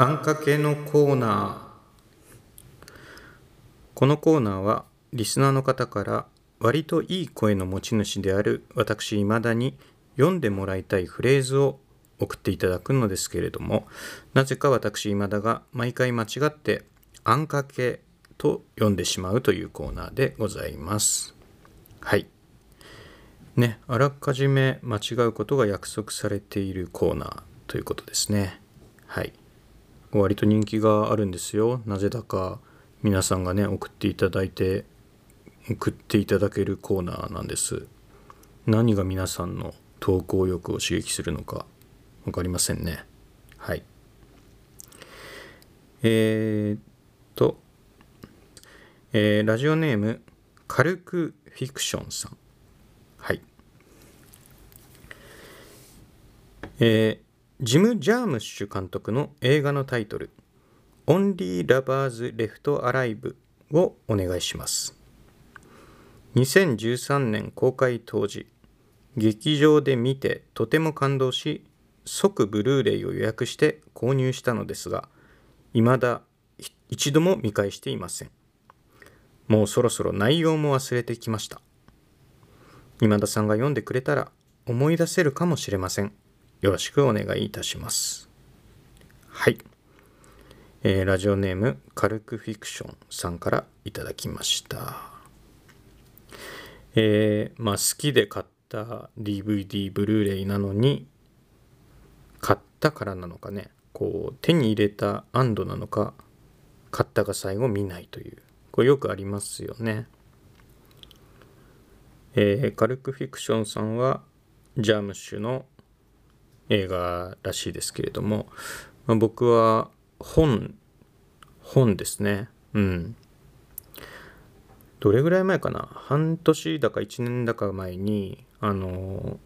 あんかけのコーナー。このコーナーはリスナーの方から割といい声の持ち主である私今田に読んでもらいたいフレーズを送っていただくのですけれどもなぜか私今田が毎回間違ってあんかけと読んでしまうというコーナーでございます。はい。ねあらかじめ間違うことが約束されているコーナーということですね。はい。割と人気があるんですよ。なぜだか皆さんがね送っていただいて送っていただけるコーナーなんです。何が皆さんの投稿欲を刺激するのか分かりませんね。はい。えー、っと、えー、ラジオネーム軽くフィクションさん。はい。えー、ジム・ジャームッシュ監督の映画のタイトル「オンリー・ラバーズ・レフト・アライブ」をお願いします2013年公開当時劇場で見てとても感動し即ブルーレイを予約して購入したのですが未だ一度も見返していません。もうそろそろ内容も忘れてきました。今田さんが読んでくれたら思い出せるかもしれません。よろしくお願いいたします。はい、えー、ラジオネーム軽くフィクションさんからいただきました。えー、まあ好きで買った DVD ブルーレイなのに買ったからなのかね。こう手に入れた安堵なのか買ったが最後見ないという。これよくありますよね。えー、カルクフィクションさんはジャムッシュの映画らしいですけれども、まあ、僕は本本ですね。うん。どれぐらい前かな？半年だか1年だか前にあの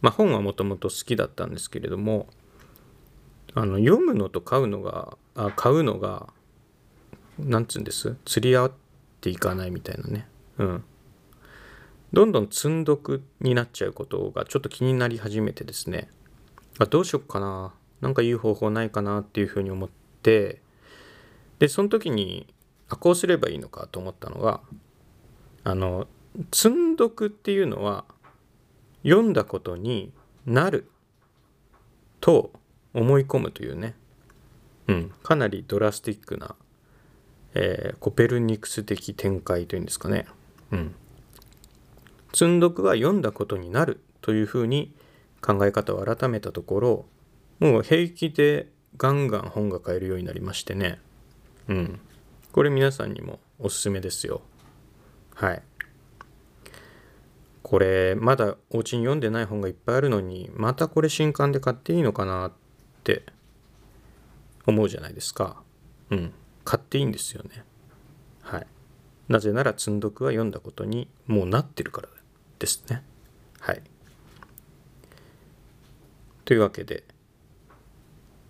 まあ本はもともと好きだったんですけれどもあの読むのと買うのがあ買うのがなんつうんです？釣り合っていかないみたいなね。うん。どんどん積んどくになっちゃうことがちょっと気になり始めてですね。あどうしよっかな。なんかいい方法ないかなっていうふうに思って。でその時にあこうすればいいのかと思ったのがあの積んどくっていうのは読んだことになると思い込むというね、うん、かなりドラスティックな、えー、コペルニクス的展開というんですかね、うん、積んどくは読んだことになるというふうに考え方を改めたところもう平気でガンガン本が買えるようになりましてねうんこれ皆さんにもおすすめですよ。はい。これまだお家に読んでない本がいっぱいあるのにまたこれ新刊で買っていいのかなって思うじゃないですか。うん。買っていいんですよね。はい。なぜなら積んどくは読んだことにもうなってるからですね。はい。というわけで、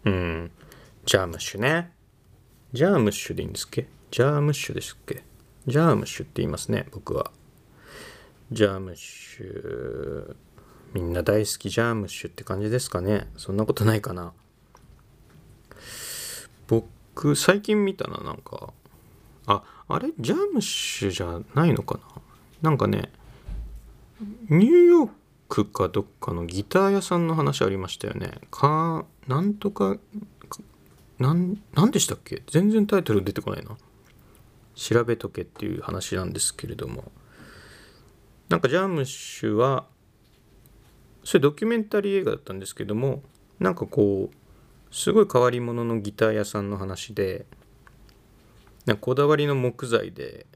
うん、ジャームッシュね。ジャームッシュでいいんですっけ？ジャームッシュですっけ？ジャームッシュって言いますね、僕は。ジャームッシュ。みんな大好きジャームッシュって感じですかね？そんなことないかな僕、最近見たな、なんか。あ、あれ？ジャームッシュじゃないのかな？なんかね、ニューヨークかどっかのギター屋さんの話ありましたよね。か、なんとかなん何でしたっけ？全然タイトル出てこないな。調べとけっていう話なんですけれども。なんかジャームッシュはそれドキュメンタリー映画だったんですけどもなんかこうすごい変わり者のギター屋さんの話でなんかこだわりの木材で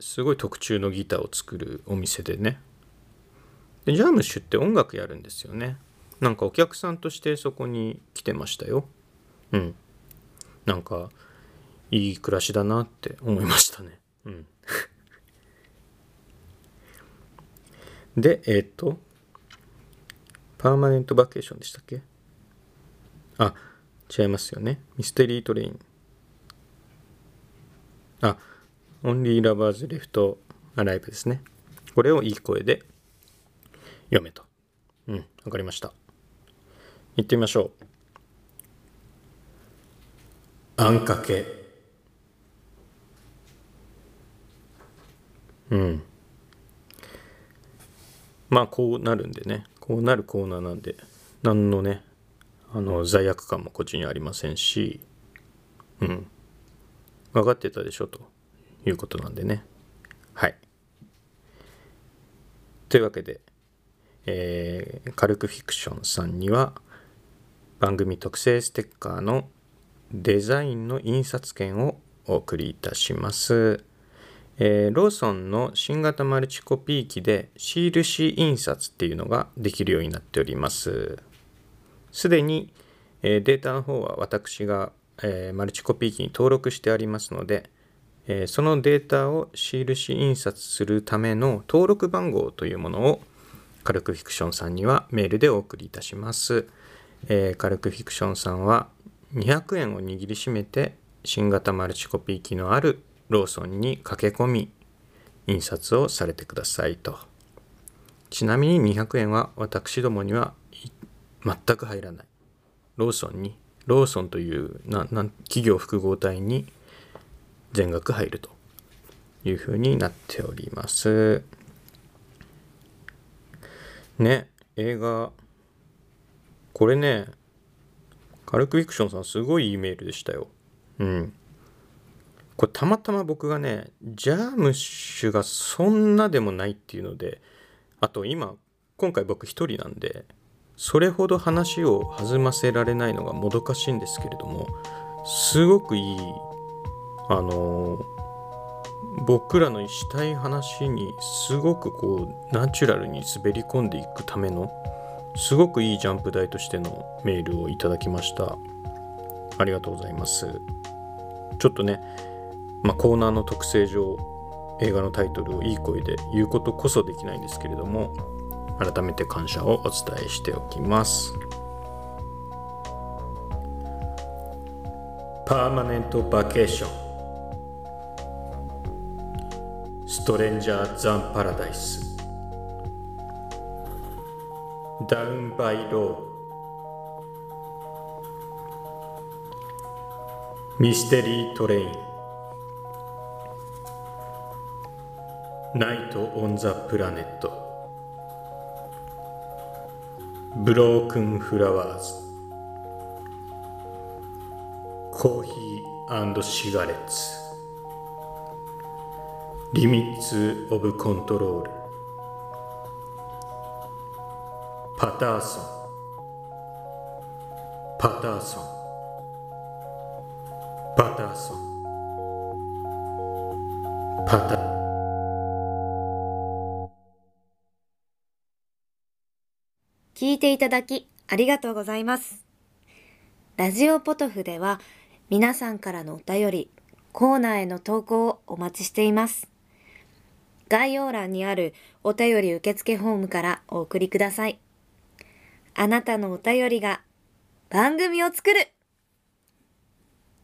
すごい特注のギターを作るお店でね。でジャームシュって音楽やるんですよね。なんかお客さんとしてそこに来てましたよ。うん。なんかいい暮らしだなって思いましたね。うん、でえっ、ー、とパーマネントバケーションでしたっけ？あ違いますよね。ミステリートレイン。あオンリーラバーズレフトアライブですね。これをいい声で読めと。うんわかりました。行ってみましょう。あんかけ。うん。まあこうなるんでね。こうなるコーナーなんで。何のねあの罪悪感もこっちにありませんし。うん。分かってたでしょということなんでね。はい。というわけで、えー、カルクフィクションさんには番組特製ステッカーのデザインの印刷券をお送りいたします。えー、ローソンの新型マルチコピー機でシール紙印刷っていうのができるようになっております。すでに、えー、データの方は私が、えー、マルチコピー機に登録してありますので、えそのデータをシール紙印刷するための登録番号というものをカルクフィクションさんにはメールでお送りいたします。えカルクフィクションさんは200円を握りしめて新型マルチコピー機のあるローソンに駆け込み印刷をされてくださいと。ちなみに200円は私どもには全く入らない。ローソンにローソンというなな企業複合体に全額入るというふうになっております。ね映画。これねカルクフィクションさんすごいいいメールでしたよ。うん。これたまたま僕がねジャームッシュがそんなでもないっていうのであと今今回僕一人なんでそれほど話を弾ませられないのがもどかしいんですけれどもすごくいいあの僕らのしたい話にすごくこうナチュラルに滑り込んでいくためのすごくいいジャンプ台としてのメールをいただきました。ありがとうございます。ちょっとねまあ、コーナーの特性上映画のタイトルをいい声で言うことこそできないんですけれども改めて感謝をお伝えしておきます。パーマネントバケーションストレンジャー・ザン・パラダイスダウン・バイ・ロミステリー・トレインナイト・オン・ザ・プラネットブロークン・フラワーズコーヒーシガレッツリミッツ・オブ・コントロールパターソンパターソンパターソンパター聞いていただきありがとうございます。ラジオポトフでは皆さんからのお便り、コーナーへの投稿をお待ちしています。概要欄にあるお便り受付フォームからお送りください。あなたのお便りが番組を作る